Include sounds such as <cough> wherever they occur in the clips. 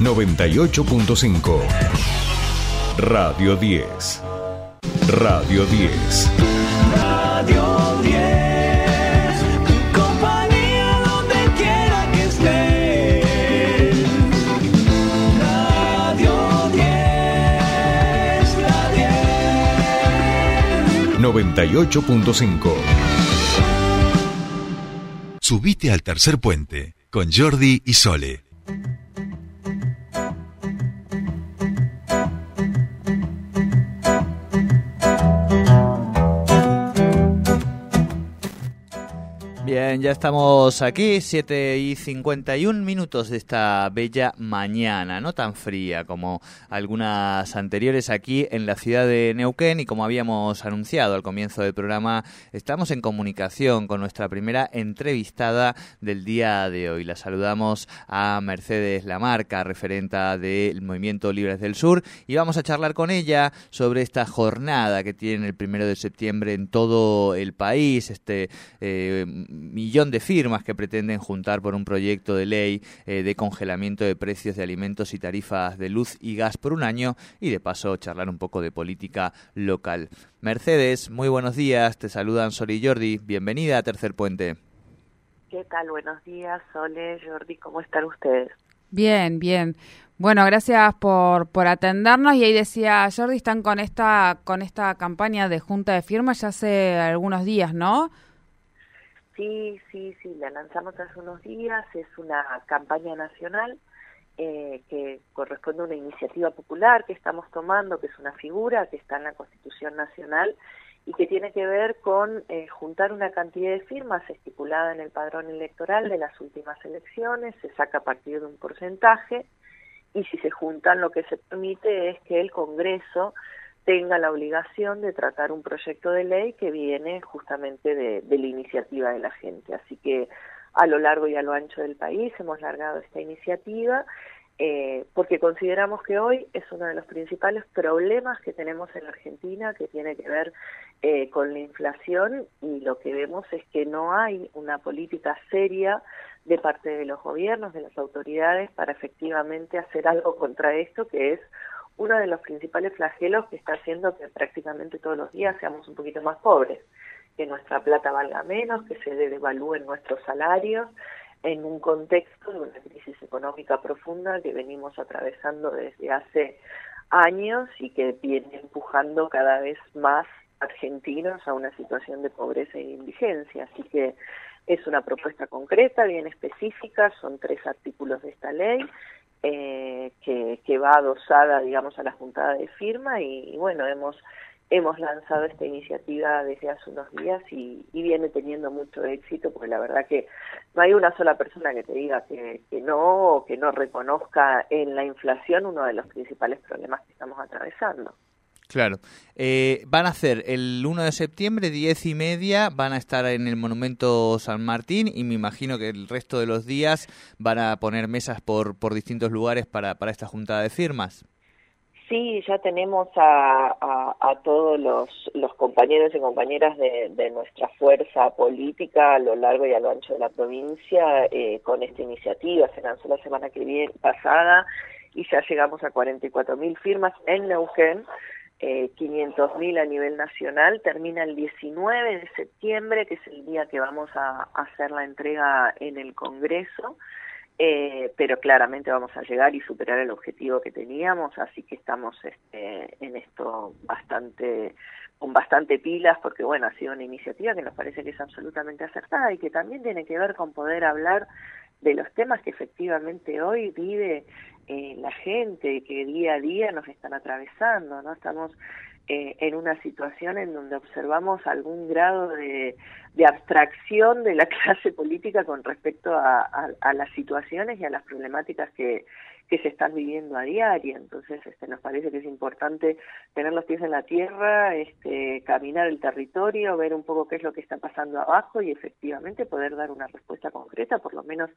98.5. Radio 10. Radio 10. Radio 10. Compañía donde quiera que estés. Radio 10. La 10. 98.5. Subite al tercer puente con Jordi y Sole. Ya estamos aquí, 7 y 51 minutos de esta bella mañana, no tan fría como algunas anteriores aquí en la ciudad de Neuquén y como habíamos anunciado al comienzo del programa, estamos en comunicación con nuestra primera entrevistada del día de hoy. La saludamos a Mercedes Lamarca, referenta del Movimiento Libres del Sur, y vamos a charlar con ella sobre esta jornada que tiene el primero de septiembre en todo el país, este eh, millón de firmas que pretenden juntar por un proyecto de ley eh, de congelamiento de precios de alimentos y tarifas de luz y gas por un año y de paso charlar un poco de política local. Mercedes, muy buenos días, te saludan Sol y Jordi, bienvenida a Tercer Puente. ¿Qué tal? Buenos días, Sole, Jordi, ¿cómo están ustedes? Bien, bien. Bueno, gracias por, por atendernos y ahí decía Jordi, están con esta, con esta campaña de junta de firmas ya hace algunos días, ¿no? Sí, sí, sí, la lanzamos hace unos días, es una campaña nacional eh, que corresponde a una iniciativa popular que estamos tomando, que es una figura que está en la Constitución Nacional y que tiene que ver con eh, juntar una cantidad de firmas estipulada en el padrón electoral de las últimas elecciones, se saca a partir de un porcentaje y si se juntan lo que se permite es que el Congreso tenga la obligación de tratar un proyecto de ley que viene justamente de, la iniciativa de la gente. Así que a lo largo y a lo ancho del país hemos largado esta iniciativa eh, porque consideramos que hoy es uno de los principales problemas que tenemos en Argentina que tiene que ver eh, con la inflación y lo que vemos es que no hay una política seria de parte de los gobiernos, de las autoridades, para efectivamente hacer algo contra esto, que es uno de los principales flagelos que está haciendo que prácticamente todos los días seamos un poquito más pobres, que nuestra plata valga menos, que se devalúen nuestros salarios, en un contexto de una crisis económica profunda que venimos atravesando desde hace años y que viene empujando cada vez más argentinos a una situación de pobreza e indigencia. Así que es una propuesta concreta, bien específica, son tres artículos de esta ley eh, que, que, va adosada, digamos, a la juntada de firma y, bueno, hemos hemos lanzado esta iniciativa desde hace unos días y, y, viene teniendo mucho éxito porque la verdad que no hay una sola persona que te diga que, que no o que no reconozca en la inflación uno de los principales problemas que estamos atravesando. Claro. Eh, van a hacer el 1 de septiembre, 10 y media, van a estar en el Monumento San Martín y me imagino que el resto de los días van a poner mesas por, por distintos lugares para, para esta juntada de firmas. Sí, ya tenemos a, a, a todos los, los, compañeros y compañeras de, de, nuestra fuerza política a lo largo y a lo ancho de la provincia eh, con esta iniciativa. Se lanzó la semana que viene pasada y ya llegamos a 44 mil firmas en Neuquén eh, 500.000 a nivel nacional, termina el 19 de septiembre, que es el día que vamos a, hacer la entrega en el Congreso, eh, pero claramente vamos a llegar y superar el objetivo que teníamos, así que estamos este, en esto bastante con bastante pilas porque bueno ha sido una iniciativa que nos parece que es absolutamente acertada y que también tiene que ver con poder hablar de los temas que efectivamente hoy vive eh, la gente, que día a día nos están atravesando, ¿no? Estamos eh, en una situación en donde observamos algún grado de, de abstracción de la <laughs> clase política con respecto a, a, a, las situaciones y a las problemáticas que, que se están viviendo a diario. Entonces, este, nos parece que es importante tener los pies en la tierra, este, caminar el territorio, ver un poco qué es lo que está pasando abajo y efectivamente poder dar una respuesta concreta, por lo menos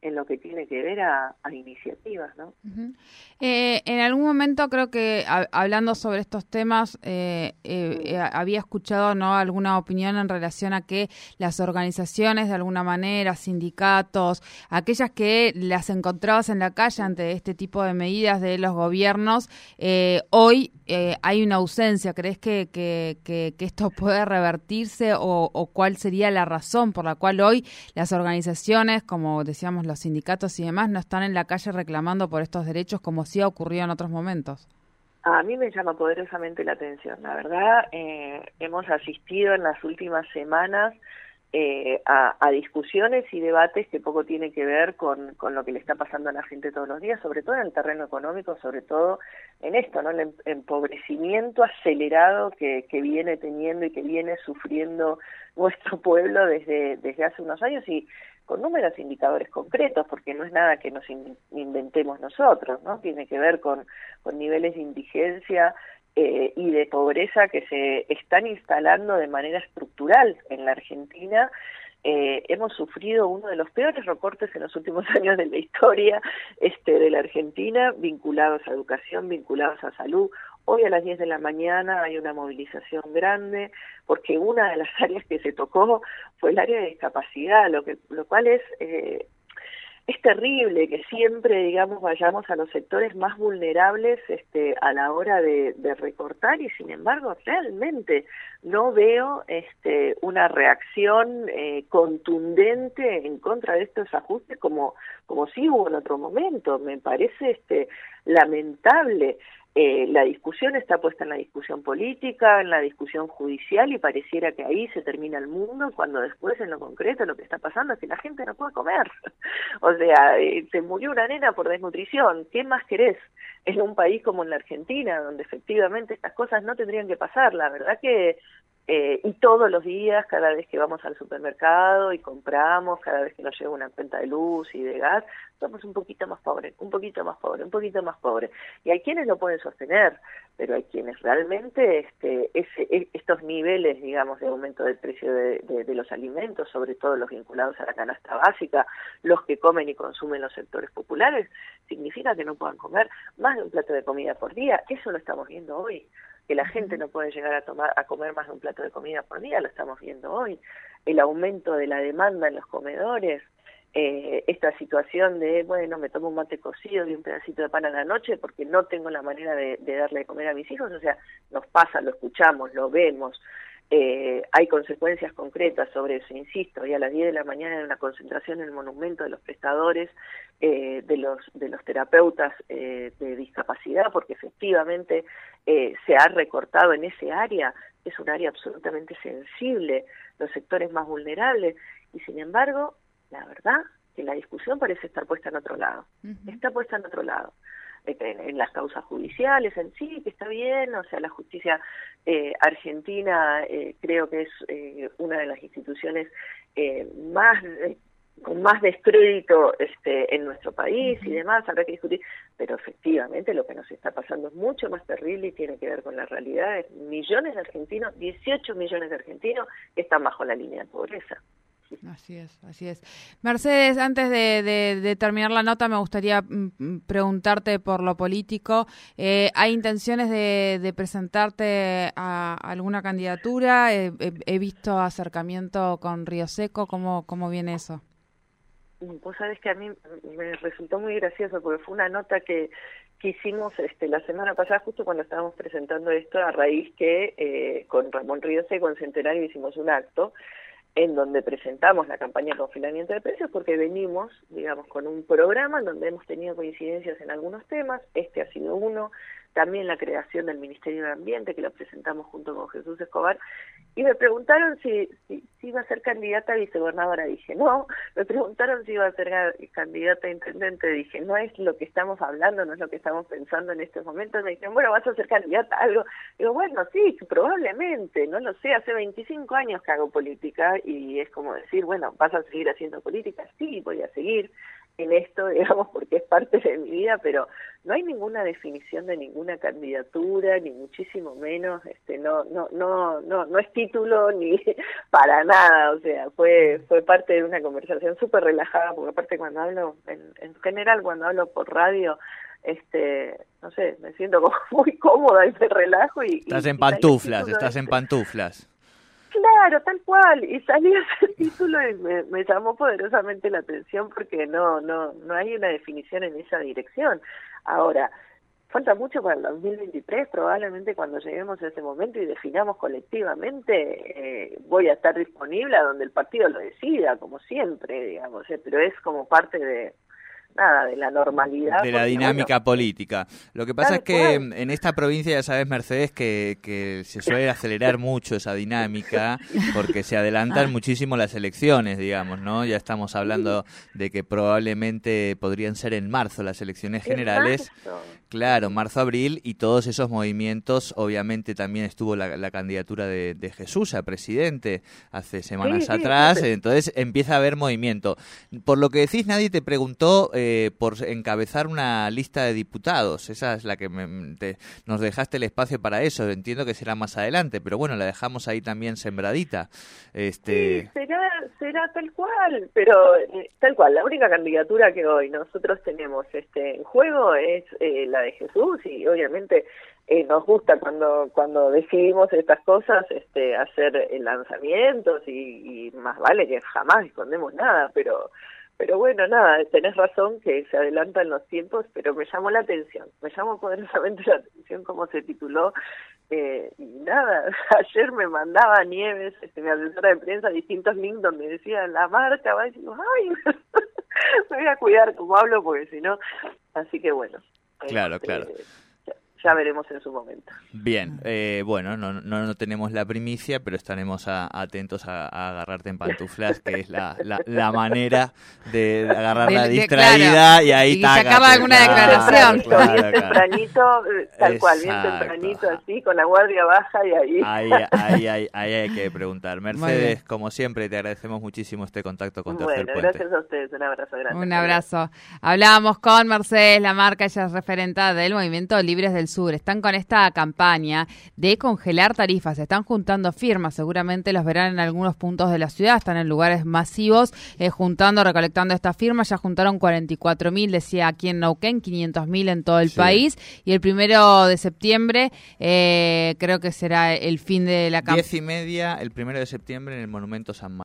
en lo que tiene que ver a, a iniciativas. ¿no? Uh -huh. eh, en algún momento creo que a, hablando sobre estos temas, eh, eh, había escuchado no alguna opinión en relación a que las organizaciones de alguna manera, sindicatos, aquellas que las encontrabas en la calle ante este tipo de medidas de los gobiernos, eh, hoy eh, hay una ausencia. ¿Crees que, que, esto puede revertirse o, o, cuál sería la razón por la cual hoy las organizaciones, como decíamos los sindicatos y demás, no están en la calle reclamando por estos derechos como sí ha ocurrido en otros momentos? A mí me llama poderosamente la atención. La verdad, eh, hemos asistido en las últimas semanas eh, a, a, discusiones y debates que poco tiene que ver con, con, lo que le está pasando a la gente todos los días, sobre todo en el terreno económico, sobre todo en esto, ¿no? El em, empobrecimiento acelerado que, que viene teniendo y que viene sufriendo <laughs> nuestro pueblo desde, desde hace unos años y con números indicadores concretos, porque no es nada que nos inventemos nosotros, ¿no? Tiene que ver con, con niveles de indigencia eh, y de pobreza que se están instalando de manera estructural en la Argentina. Eh, hemos sufrido uno de los peores recortes en los últimos <laughs> años de la historia este, de la Argentina, vinculados a educación, vinculados a salud. Hoy a las 10 de la mañana hay una movilización grande porque una de las <laughs> áreas que se tocó fue el área de discapacidad, lo, que, lo cual es, eh, es terrible que siempre, digamos, vayamos a los sectores más vulnerables este, a la hora de, de recortar y sin embargo realmente no veo este, una reacción eh, contundente en contra de estos ajustes como, como sí hubo en otro momento. Me parece este, lamentable. Eh, la discusión está puesta en la discusión política, en la discusión judicial y pareciera que ahí se termina el mundo cuando después en lo concreto lo que está pasando es que la gente no puede comer. <laughs> o sea, eh, se murió una nena por desnutrición. ¿Qué más querés? En un país como en la Argentina, donde efectivamente estas cosas no tendrían que pasar. La verdad que eh, y todos los días, cada vez que vamos al supermercado y compramos, cada vez que nos llega una cuenta de luz y de gas, somos un poquito más pobres, un poquito más pobres, un poquito más pobres. Y hay quienes lo pueden sostener, pero hay quienes realmente este, ese, e, estos niveles, digamos, de aumento del precio de, de, de los alimentos, sobre todo los vinculados a la canasta básica, los que comen y consumen los sectores populares, significa que no puedan comer más de un plato de comida por día. Eso lo estamos viendo hoy que la gente no puede llegar a tomar a comer más de un plato de comida por día, lo estamos viendo hoy, el aumento de la demanda en los comedores, eh, esta situación de, bueno, me tomo un mate cocido y un pedacito de pan a la noche porque no tengo la manera de, de darle de comer a mis hijos, o sea, nos pasa, lo escuchamos, lo vemos, eh, hay consecuencias concretas sobre eso, insisto, y a las 10 de la mañana hay una concentración en el monumento de los prestadores, eh, de, los, de los terapeutas eh, de discapacidad, porque efectivamente eh, se ha recortado en ese área, es un área absolutamente sensible, los sectores más vulnerables, y sin embargo, la verdad que la discusión parece estar puesta en otro lado, uh -huh. está puesta en otro lado en, las causas judiciales en sí, que está bien, o sea, la justicia eh, argentina eh, creo que es eh, una de las instituciones eh, más con más descrédito este, en nuestro país y demás, habrá que discutir, pero efectivamente lo que nos está pasando es mucho más terrible y tiene que ver con la realidad. Es millones de argentinos, 18 millones de argentinos que están bajo la línea de pobreza. Así es, así es. Mercedes, antes de, de, terminar la nota, me gustaría mm, preguntarte por lo político. Eh, ¿Hay intenciones de, de presentarte a, alguna candidatura? Eh, he, he, visto acercamiento con Río Seco. ¿Cómo, cómo viene eso? Vos sabés que a mí me resultó muy gracioso porque fue una nota que, hicimos este, la semana pasada, justo cuando estábamos presentando esto, a raíz que eh, con Ramón Río Seco en Centenario hicimos un acto en donde presentamos la campaña de confinamiento de precios porque venimos, digamos, con un programa en donde hemos tenido coincidencias en algunos temas, este ha sido uno, también la creación del Ministerio de Ambiente, que lo presentamos junto con Jesús Escobar, y me preguntaron si, si, si iba a ser candidata a vicegobernadora, dije no, me preguntaron si iba a ser candidata a intendente, dije no es lo que estamos hablando, no es lo que estamos pensando en estos momentos, me dijeron, bueno, vas a ser candidata a algo, digo, bueno, sí, probablemente, no lo sé, hace 25 años que hago política, y es como decir, bueno, ¿vas a seguir haciendo política? Sí, voy a seguir, en esto, <laughs> digamos, porque es parte de mi vida, pero no hay ninguna definición de ninguna candidatura, ni muchísimo menos, este, no, no, no, no, no es título <laughs> ni para nada, o sea, fue, fue parte de una conversación súper relajada, porque aparte cuando hablo, en, en general cuando hablo por radio, este, no sé, me siento como <laughs> muy cómoda y me relajo y... Estás y, en pantuflas, estás en pantuflas. Claro, tal cual. Y salió <laughs> ese título y me, llamó poderosamente la atención porque no, no, no hay una definición en esa dirección. Ahora, falta mucho para el 2023, probablemente cuando lleguemos a ese momento y definamos colectivamente, eh, voy a estar disponible a donde el partido lo decida, como siempre, digamos, eh, pero es como parte de nada de la normalidad de la dinámica bueno, política. Lo que pasa es que cual. en esta provincia ya sabes, Mercedes, que, que se suele acelerar mucho esa dinámica porque se adelantan muchísimo las elecciones, digamos, ¿no? Ya estamos hablando de que probablemente podrían ser en marzo las elecciones en generales. marzo. Claro, marzo-abril y todos esos movimientos, obviamente también estuvo la, la candidatura de, de Jesús a presidente hace semanas sí, atrás, sí. entonces empieza a haber movimiento. Por lo que decís, nadie te preguntó eh, por encabezar una lista de diputados, esa es la que me- te- nos dejaste el espacio para eso, entiendo que será más adelante, pero bueno, la dejamos ahí también sembradita. Este, será, será tal cual, pero eh, tal cual. La única candidatura que hoy nosotros tenemos este, en juego es eh, la de Jesús y obviamente eh, nos gusta cuando cuando decidimos estas cosas este, hacer eh, lanzamientos y más vale que jamás escondemos nada, pero pero bueno, nada, tenés razón que se adelantan los tiempos, pero me llamó la atención, me llamó poderosamente la atención cómo se tituló eh, y nada, <laughs> ayer me mandaba Nieves, este, mi asesora de prensa, distintos links donde decía la marca, va y digo, ay, <laughs> me voy a cuidar como hablo porque si no, así que bueno. Claro, este, claro. Ya veremos en su momento. Bien, eh, bueno, no, no, no tenemos la primicia, pero estaremos a- atentos a, a agarrarte en pantuflas, que es la, la, la manera de, De- de- distraída claro, y ahí y sacarla tácate, alguna claro, declaración. Tempranito, claro, bien claro. tempranito, eh, tal cual, bien tempranito así, con la guardia baja y ahí. Ahí, ahí, ahí, ahí hay que preguntar. Mercedes, como siempre, te agradecemos muchísimo este contacto con Tercer bueno, Puente. gracias a ustedes, un abrazo grande. Un abrazo. Hablábamos con Mercedes Lamarca, ella es referenta del Movimiento Libres del Sur. Están con esta campaña de congelar tarifas. Se están juntando firmas, seguramente los verán en algunos puntos de la ciudad, están en lugares masivos, eh, juntando, recolectando estas firmas. Ya juntaron 44 mil, decía aquí en Neuquén, 500 mil en todo el Sí. país. Y el primero de septiembre eh, creo que será el fin de la campaña. Diez y media, el primero de septiembre, en el Monumento San Marcos.